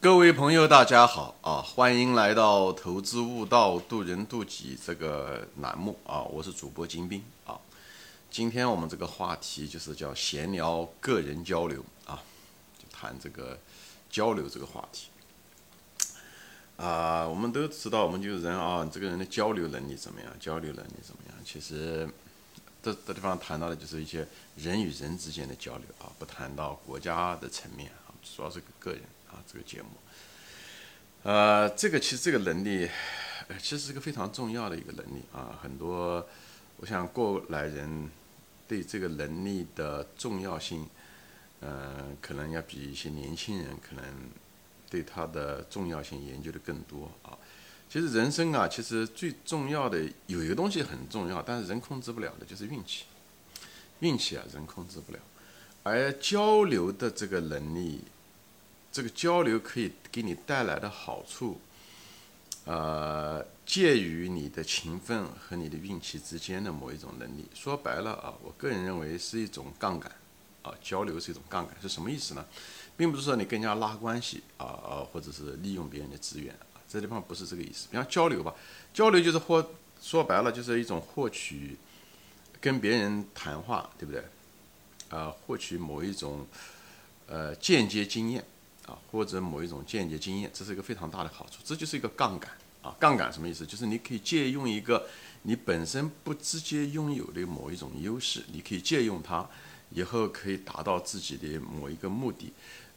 各位朋友，大家好啊！欢迎来到“投资悟道，渡人渡己”这个栏目啊！我是主播金兵啊。今天我们这个话题就是叫闲聊个人交流啊，就谈这个交流这个话题啊。我们都知道，我们就是人啊，这个人的交流能力怎么样？交流能力怎么样？其实这这地方谈到的就是一些人与人之间的交流啊，不谈到国家的层面啊，主要是个人。啊，这个节目，呃，这个其实这个能力，其实是个非常重要的一个能力啊。很多，我想过来人对这个能力的重要性，嗯，可能要比一些年轻人可能对它的重要性研究的更多啊。其实人生啊，其实最重要的有一个东西很重要，但是人控制不了的，就是运气。运气啊，人控制不了，而交流的这个能力。这个交流可以给你带来的好处，呃，介于你的勤奋和你的运气之间的某一种能力。说白了啊，我个人认为是一种杠杆，啊，交流是一种杠杆，是什么意思呢？并不是说你更加拉关系啊，或者是利用别人的资源啊，这地方不是这个意思。比方交流吧，交流就是获，说白了就是一种获取，跟别人谈话，对不对？啊，获取某一种呃间接经验。啊，或者某一种间接经验，这是一个非常大的好处，这就是一个杠杆啊。杠杆什么意思？就是你可以借用一个你本身不直接拥有的某一种优势，你可以借用它，以后可以达到自己的某一个目的，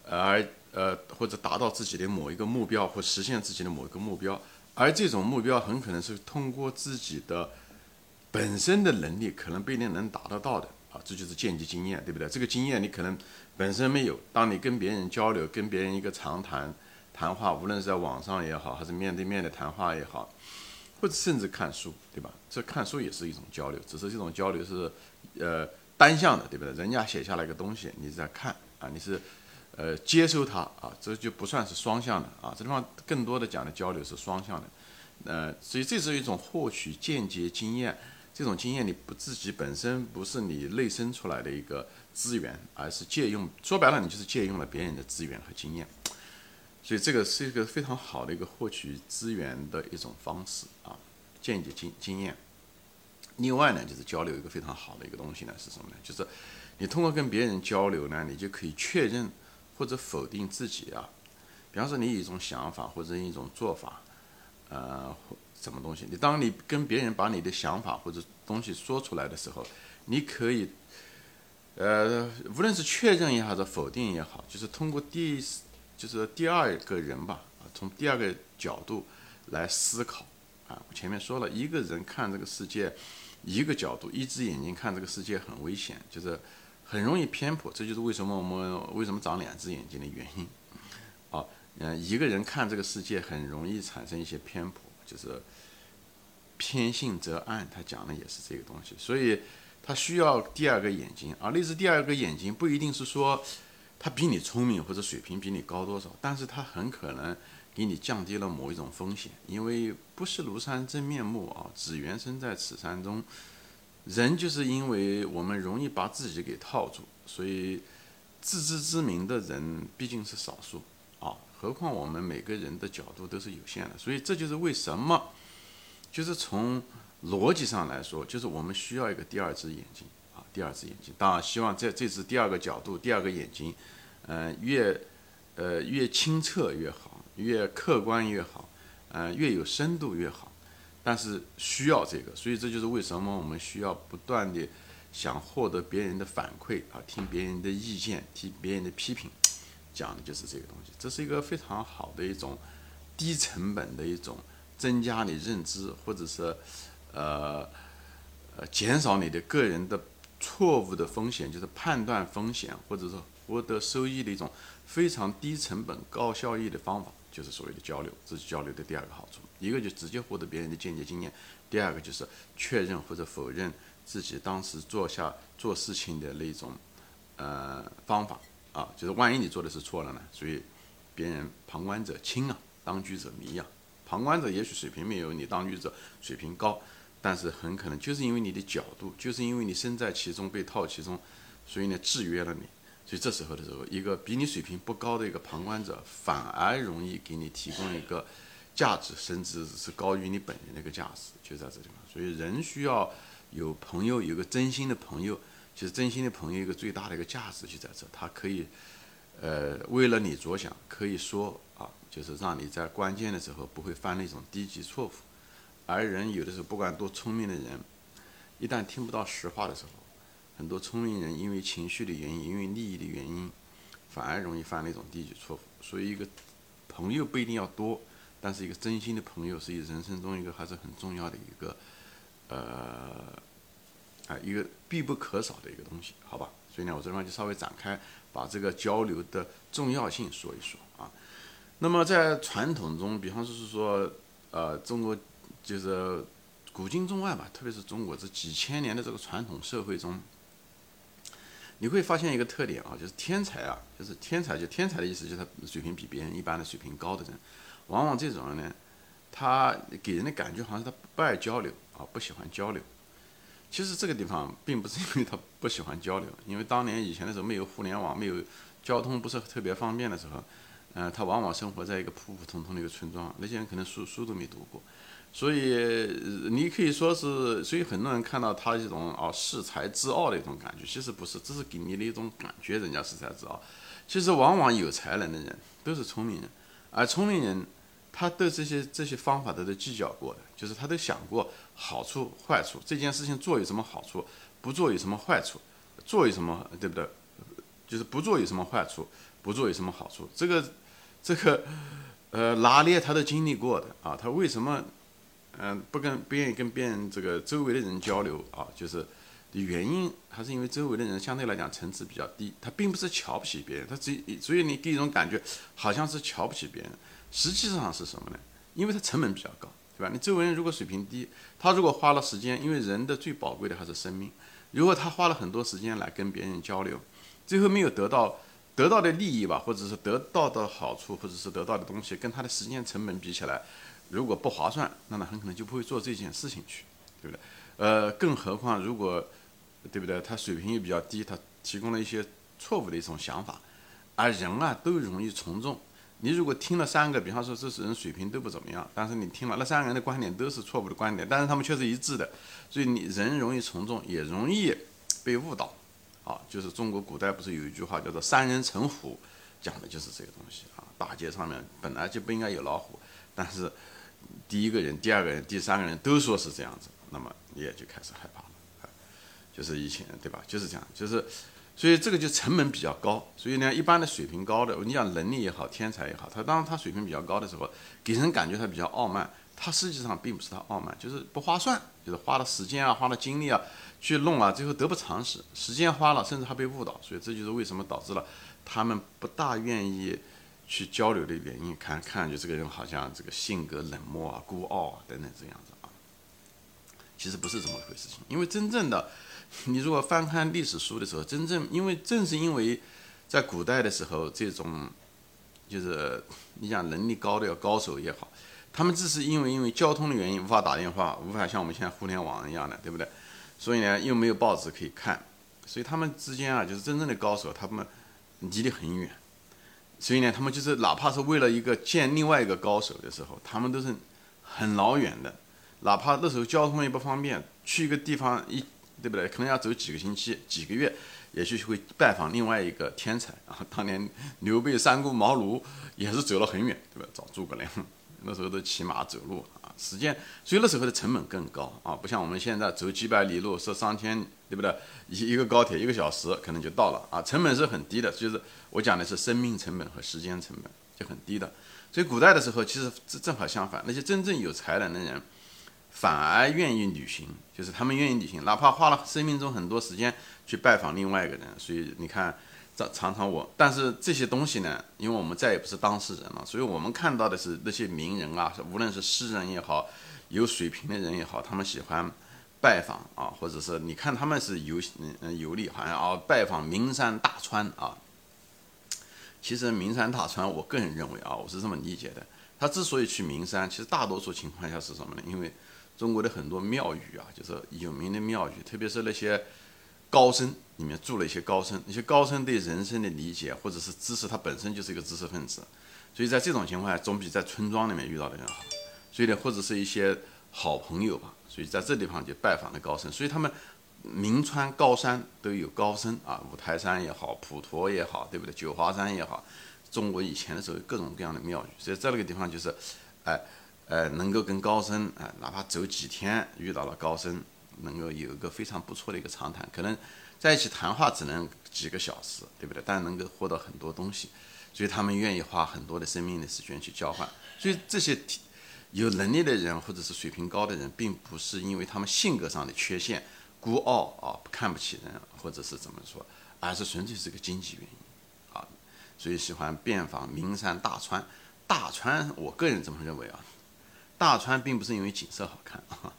而呃或者达到自己的某一个目标，或实现自己的某一个目标。而这种目标很可能是通过自己的本身的能力，可能不一定能达得到的。啊，这就是间接经验，对不对？这个经验你可能本身没有，当你跟别人交流，跟别人一个长谈谈话，无论是在网上也好，还是面对面的谈话也好，或者甚至看书，对吧？这看书也是一种交流，只是这种交流是呃单向的，对不对？人家写下来一个东西，你在看啊，你是呃接收它啊，这就不算是双向的啊。这地方更多的讲的交流是双向的，呃，所以这是一种获取间接经验。这种经验你不自己本身不是你内生出来的一个资源，而是借用。说白了，你就是借用了别人的资源和经验。所以这个是一个非常好的一个获取资源的一种方式啊，间接经经验。另外呢，就是交流一个非常好的一个东西呢是什么呢？就是你通过跟别人交流呢，你就可以确认或者否定自己啊。比方说，你有一种想法或者一种做法，呃。什么东西？你当你跟别人把你的想法或者东西说出来的时候，你可以，呃，无论是确认也好，是否定也好，就是通过第，就是第二个人吧，啊，从第二个角度来思考，啊，我前面说了一个人看这个世界，一个角度，一只眼睛看这个世界很危险，就是很容易偏颇，这就是为什么我们为什么长两只眼睛的原因，啊，嗯，一个人看这个世界很容易产生一些偏颇。就是偏信则暗，他讲的也是这个东西，所以他需要第二个眼睛。而那只第二个眼睛不一定是说他比你聪明或者水平比你高多少，但是他很可能给你降低了某一种风险，因为不识庐山真面目啊，只缘身在此山中。人就是因为我们容易把自己给套住，所以自知之明的人毕竟是少数。何况我们每个人的角度都是有限的，所以这就是为什么，就是从逻辑上来说，就是我们需要一个第二只眼睛啊，第二只眼睛。当然，希望在这只第二个角度、第二个眼睛，嗯，越呃越清澈越好，越客观越好，呃，越有深度越好。但是需要这个，所以这就是为什么我们需要不断的想获得别人的反馈啊，听别人的意见，听别人的批评。讲的就是这个东西，这是一个非常好的一种低成本的一种增加你认知，或者是呃呃减少你的个人的错误的风险，就是判断风险或者说获得收益的一种非常低成本高效益的方法，就是所谓的交流。这是交流的第二个好处，一个就直接获得别人的间接经验，第二个就是确认或者否认自己当时做下做事情的那种呃方法。啊，就是万一你做的是错了呢？所以，别人旁观者清啊，当局者迷啊。旁观者也许水平没有你当局者水平高，但是很可能就是因为你的角度，就是因为你身在其中被套其中，所以呢制约了你所以这时候的时候，一个比你水平不高的一个旁观者，反而容易给你提供一个价值，甚至是高于你本人的一个价值，就在这地方。所以人需要有朋友，有个真心的朋友。其实真心的朋友一个最大的一个价值就在这，他可以，呃，为了你着想，可以说啊，就是让你在关键的时候不会犯那种低级错误。而人有的时候不管多聪明的人，一旦听不到实话的时候，很多聪明人因为情绪的原因，因为利益的原因，反而容易犯那种低级错误。所以一个朋友不一定要多，但是一个真心的朋友是人生中一个还是很重要的一个，呃。啊，一个必不可少的一个东西，好吧？所以呢，我这地方就稍微展开，把这个交流的重要性说一说啊。那么在传统中，比方说是说，呃，中国就是古今中外吧，特别是中国这几千年的这个传统社会中，你会发现一个特点啊，就是天才啊，就是天才，就天才的意思就是他水平比别人一般的水平高的人，往往这种人呢，他给人的感觉好像他不爱交流啊，不喜欢交流。其实这个地方并不是因为他不喜欢交流，因为当年以前的时候没有互联网，没有交通不是特别方便的时候，嗯，他往往生活在一个普普通通的一个村庄，那些人可能书书都没读过，所以你可以说是，所以很多人看到他这种啊恃才自傲的一种感觉，其实不是，这是给你的一种感觉，人家恃才自傲。其实往往有才能的人都是聪明人，而聪明人。他对这些这些方法都都计较过的，就是他都想过好处坏处，这件事情做有什么好处，不做有什么坏处，做有什么对不对？就是不做有什么坏处，不做有什么好处，这个这个呃拿捏他都经历过的啊。他为什么嗯不跟不愿意跟别人这个周围的人交流啊？就是的原因还是因为周围的人相对来讲层次比较低，他并不是瞧不起别人，他只所以你给一种感觉好像是瞧不起别人。实际上是什么呢？因为他成本比较高，对吧？你周围人如果水平低，他如果花了时间，因为人的最宝贵的还是生命。如果他花了很多时间来跟别人交流，最后没有得到得到的利益吧，或者是得到的好处，或者是得到的东西，跟他的时间成本比起来，如果不划算，那他很可能就不会做这件事情去，对不对？呃，更何况如果，对不对？他水平又比较低，他提供了一些错误的一种想法，而人啊都容易从众。你如果听了三个，比方说这些人水平都不怎么样，但是你听了那三个人的观点都是错误的观点，但是他们却是一致的，所以你人容易从众，也容易被误导。啊，就是中国古代不是有一句话叫做“三人成虎”，讲的就是这个东西啊。大街上面本来就不应该有老虎，但是第一个人、第二个人、第三个人都说是这样子，那么你也就开始害怕。就是以前对吧？就是这样，就是。所以这个就成本比较高，所以呢，一般的水平高的，你讲能力也好，天才也好，他当他水平比较高的时候，给人感觉他比较傲慢，他实际上并不是他傲慢，就是不划算，就是花了时间啊，花了精力啊去弄啊，最后得不偿失，时间花了，甚至还被误导，所以这就是为什么导致了他们不大愿意去交流的原因。看看上去这个人好像这个性格冷漠啊、孤傲啊等等这样子啊，其实不是这么回事情，因为真正的。你如果翻看历史书的时候，真正因为正是因为，在古代的时候，这种就是你讲能力高的高手也好，他们只是因为因为交通的原因无法打电话，无法像我们现在互联网一样的，对不对？所以呢，又没有报纸可以看，所以他们之间啊，就是真正的高手，他们离得很远。所以呢，他们就是哪怕是为了一个见另外一个高手的时候，他们都是很老远的，哪怕那时候交通也不方便，去一个地方一。对不对？可能要走几个星期、几个月，也许会拜访另外一个天才啊。当年刘备、三顾茅庐也是走了很远，对吧？找诸葛亮，那时候都骑马走路啊，时间，所以那时候的成本更高啊，不像我们现在走几百里路是上天，对不对？一一个高铁一个小时可能就到了啊，成本是很低的。就是我讲的是生命成本和时间成本就很低的。所以古代的时候，其实正正好相反，那些真正有才能的人。反而愿意旅行，就是他们愿意旅行，哪怕花了生命中很多时间去拜访另外一个人。所以你看，这常常我，但是这些东西呢，因为我们再也不是当事人了，所以我们看到的是那些名人啊，无论是诗人也好，有水平的人也好，他们喜欢拜访啊，或者是你看他们是游嗯游历，好像啊拜访名山大川啊。其实名山大川，我个人认为啊，我是这么理解的，他之所以去名山，其实大多数情况下是什么呢？因为中国的很多庙宇啊，就是有名的庙宇，特别是那些，高僧里面住了一些高僧，那些高僧对人生的理解或者是知识，他本身就是一个知识分子，所以在这种情况下，总比在村庄里面遇到的人好。所以呢，或者是一些好朋友吧，所以在这地方就拜访了高僧，所以他们名川高山都有高僧啊，五台山也好，普陀也好，对不对？九华山也好，中国以前的时候各种各样的庙宇，所以在那个地方就是，哎，呃能够跟高僧哎，哪怕走几天遇到了高僧，能够有一个非常不错的一个长谈，可能在一起谈话只能几个小时，对不对？但能够获得很多东西，所以他们愿意花很多的生命的时间去交换，所以这些。有能力的人或者是水平高的人，并不是因为他们性格上的缺陷、孤傲啊、看不起人，或者是怎么说，而是纯粹是个经济原因啊。所以喜欢遍访名山大川。大川，我个人这么认为啊，大川并不是因为景色好看 啊，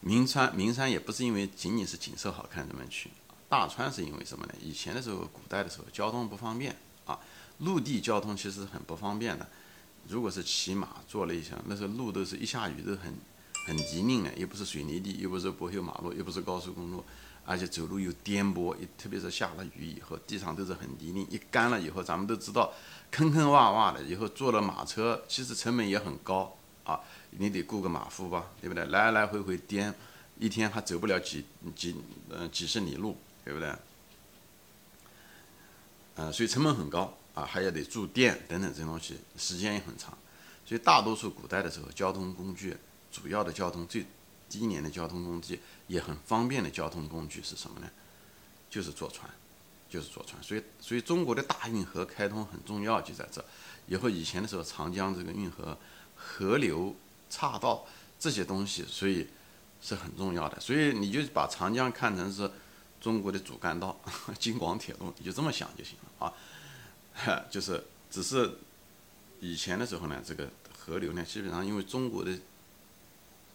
名川名山也不是因为仅仅是景色好看这么去。大川是因为什么呢？以前的时候，古代的时候，交通不方便啊，陆地交通其实很不方便的。如果是骑马坐了一下，那时候路都是一下雨都很很泥泞的，又不是水泥地，又不是柏油马路，又不是高速公路，而且走路又颠簸，特别是下了雨以后，地上都是很泥泞，一干了以后，咱们都知道坑坑洼洼的，以后坐了马车，其实成本也很高啊，你得雇个马夫吧，对不对？来来回回颠，一天还走不了几几嗯几十里路，对不对？嗯，所以成本很高。啊，还要得住店等等这些东西，时间也很长，所以大多数古代的时候，交通工具主要的交通最低廉的交通工具也很方便的交通工具是什么呢？就是坐船，就是坐船。所以，所以中国的大运河开通很重要，就在这。以后以前的时候，长江这个运河、河流、岔道这些东西，所以是很重要的。所以你就把长江看成是中国的主干道，京广铁路，你就这么想就行了啊。就是，只是以前的时候呢，这个河流呢，基本上因为中国的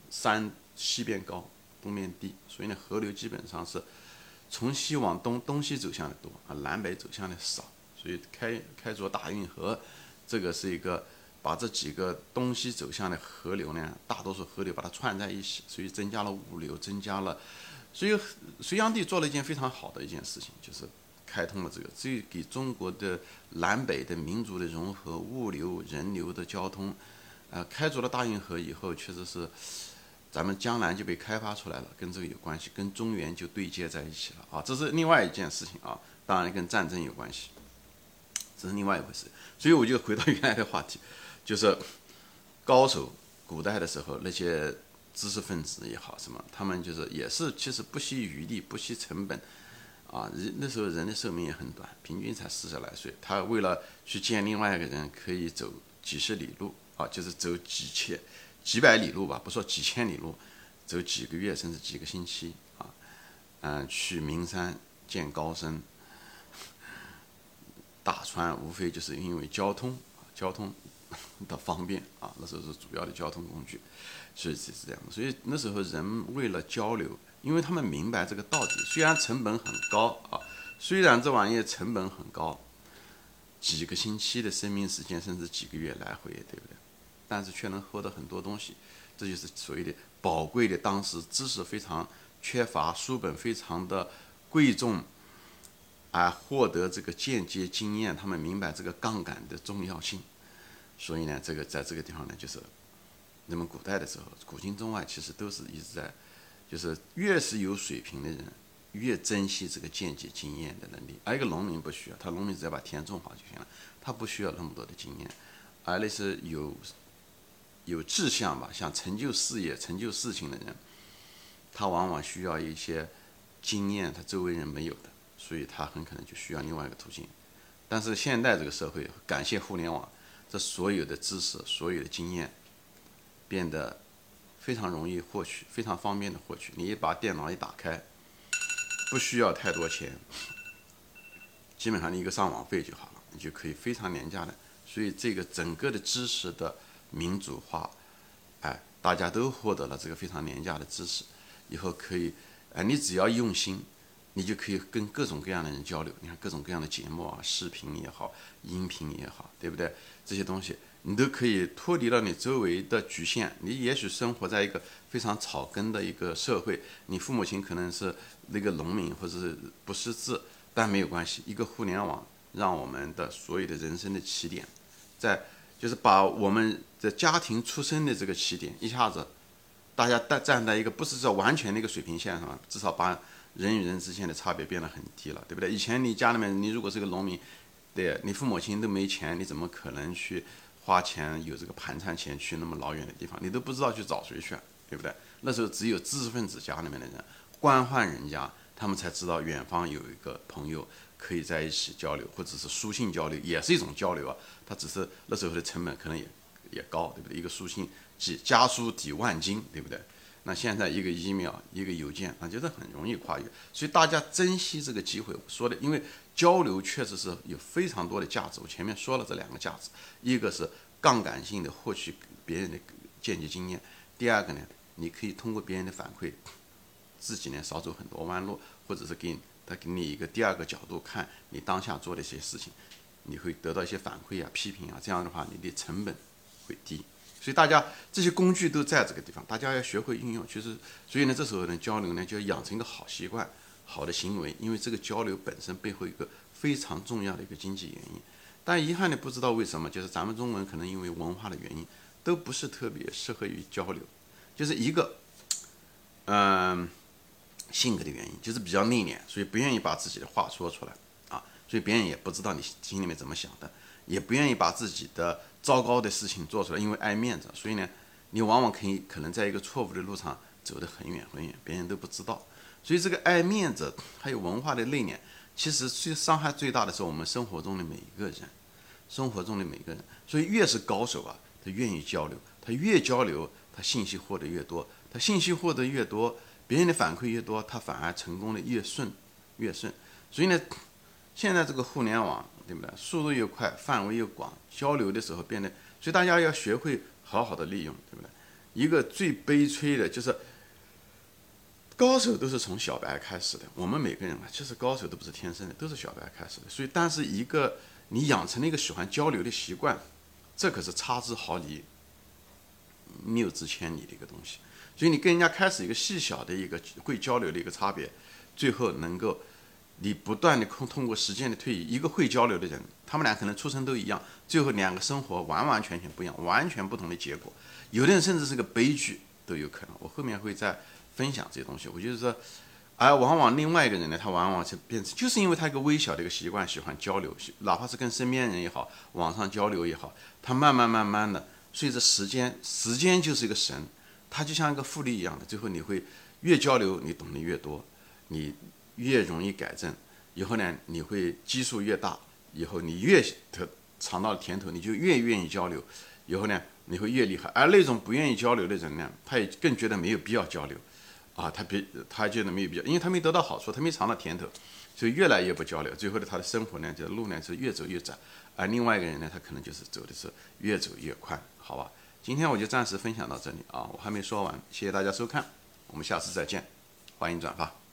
山西边高，东面低，所以呢，河流基本上是从西往东，东西走向的多啊，南北走向的少，所以开开凿大运河，这个是一个把这几个东西走向的河流呢，大多数河流把它串在一起，所以增加了物流，增加了，所以隋炀帝做了一件非常好的一件事情，就是。开通了这个，这给中国的南北的民族的融合、物流、人流的交通，呃，开凿了大运河以后，确实是咱们江南就被开发出来了，跟这个有关系，跟中原就对接在一起了啊，这是另外一件事情啊，当然跟战争有关系，这是另外一回事。所以我就回到原来的话题，就是高手，古代的时候那些知识分子也好，什么，他们就是也是其实不惜余力、不惜成本。啊，人那时候人的寿命也很短，平均才四十来岁。他为了去见另外一个人，可以走几十里路啊，就是走几千、几百里路吧，不说几千里路，走几个月甚至几个星期啊。嗯，去名山见高僧，大川无非就是因为交通，交通 的方便啊，那时候是主要的交通工具，所以是这样。所以那时候人为了交流。因为他们明白这个道理，虽然成本很高啊，虽然这玩意成本很高，几个星期的生命时间，甚至几个月来回，对不对？但是却能获得很多东西，这就是所谓的宝贵的。当时知识非常缺乏，书本非常的贵重，而获得这个间接经验，他们明白这个杠杆的重要性。所以呢，这个在这个地方呢，就是那么古代的时候，古今中外其实都是一直在。就是越是有水平的人，越珍惜这个间接经验的能力。而一个农民不需要，他农民只要把田种好就行了，他不需要那么多的经验。而那些有有志向吧，想成就事业、成就事情的人，他往往需要一些经验，他周围人没有的，所以他很可能就需要另外一个途径。但是现代这个社会，感谢互联网，这所有的知识、所有的经验变得。非常容易获取，非常方便的获取。你一把电脑一打开，不需要太多钱，基本上你一个上网费就好了，你就可以非常廉价的。所以这个整个的知识的民主化，哎，大家都获得了这个非常廉价的知识，以后可以，哎，你只要用心，你就可以跟各种各样的人交流。你看各种各样的节目啊，视频也好，音频也好，对不对？这些东西你都可以脱离了你周围的局限。你也许生活在一个非常草根的一个社会，你父母亲可能是那个农民或者是不识字，但没有关系。一个互联网让我们的所有的人生的起点，在就是把我们的家庭出生的这个起点一下子，大家站站在一个不是说完全的一个水平线上，至少把。人与人之间的差别变得很低了，对不对？以前你家里面，你如果是个农民，对你父母亲都没钱，你怎么可能去花钱有这个盘缠钱去那么老远的地方？你都不知道去找谁去，对不对？那时候只有知识分子家里面的人，官宦人家，他们才知道远方有一个朋友可以在一起交流，或者是书信交流，也是一种交流啊。他只是那时候的成本可能也也高，对不对？一个书信几家书抵万金，对不对？那现在一个 email 一个邮件，那就是很容易跨越，所以大家珍惜这个机会。我说的，因为交流确实是有非常多的价值。我前面说了这两个价值，一个是杠杆性的获取别人的间接经验，第二个呢，你可以通过别人的反馈，自己呢少走很多弯路，或者是给他给你一个第二个角度看你当下做的一些事情，你会得到一些反馈啊、批评啊，这样的话你的成本会低。所以大家这些工具都在这个地方，大家要学会运用。其实，所以呢，这时候呢，交流呢就要养成一个好习惯、好的行为。因为这个交流本身背后一个非常重要的一个经济原因。但遗憾的不知道为什么，就是咱们中国人可能因为文化的原因，都不是特别适合于交流。就是一个，嗯，性格的原因，就是比较内敛，所以不愿意把自己的话说出来啊，所以别人也不知道你心里面怎么想的，也不愿意把自己的。糟糕的事情做出来，因为爱面子，所以呢，你往往可以可能在一个错误的路上走得很远很远，别人都不知道。所以这个爱面子还有文化的内敛，其实最伤害最大的是我们生活中的每一个人，生活中的每一个人。所以越是高手啊，他愿意交流，他越交流，他信息获得越多，他信息获得越多，别人的反馈越多，他反而成功的越顺越顺。所以呢，现在这个互联网。对不对？速度又快，范围又广，交流的时候变得，所以大家要学会好好的利用，对不对？一个最悲催的就是，高手都是从小白开始的。我们每个人啊，其实高手都不是天生的，都是小白开始的。所以，但是一个你养成了一个喜欢交流的习惯，这可是差之毫厘，谬之千里的一个东西。所以，你跟人家开始一个细小的一个会交流的一个差别，最后能够。你不断的通通过时间的推移，一个会交流的人，他们俩可能出生都一样，最后两个生活完完全全不一样，完全不同的结果。有的人甚至是个悲剧都有可能。我后面会再分享这些东西。我就是说，而往往另外一个人呢，他往往是变成，就是因为他一个微小的一个习惯，喜欢交流，哪怕是跟身边人也好，网上交流也好，他慢慢慢慢的，随着时间，时间就是一个神，他就像一个复利一样的，最后你会越交流，你懂得越多，你。越容易改正，以后呢，你会基数越大，以后你越得尝到甜头，你就越愿意交流，以后呢，你会越厉害。而那种不愿意交流的人呢，他也更觉得没有必要交流，啊，他别他觉得没有必要，因为他没得到好处，他没尝到甜头，所以越来越不交流。最后呢，他的生活呢，这路呢是越走越窄。而另外一个人呢，他可能就是走的是越走越宽，好吧？今天我就暂时分享到这里啊，我还没说完，谢谢大家收看，我们下次再见，欢迎转发。